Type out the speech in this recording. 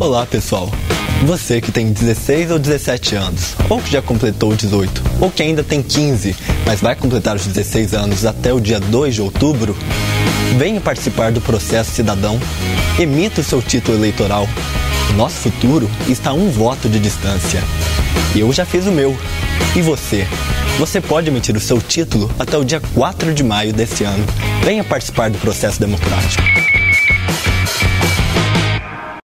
Olá, pessoal. Você que tem 16 ou 17 anos, ou que já completou 18, ou que ainda tem 15, mas vai completar os 16 anos até o dia 2 de outubro, venha participar do processo cidadão, emita o seu título eleitoral. Nosso futuro está a um voto de distância. Eu já fiz o meu. E você? Você pode emitir o seu título até o dia 4 de maio desse ano. Venha participar do processo democrático.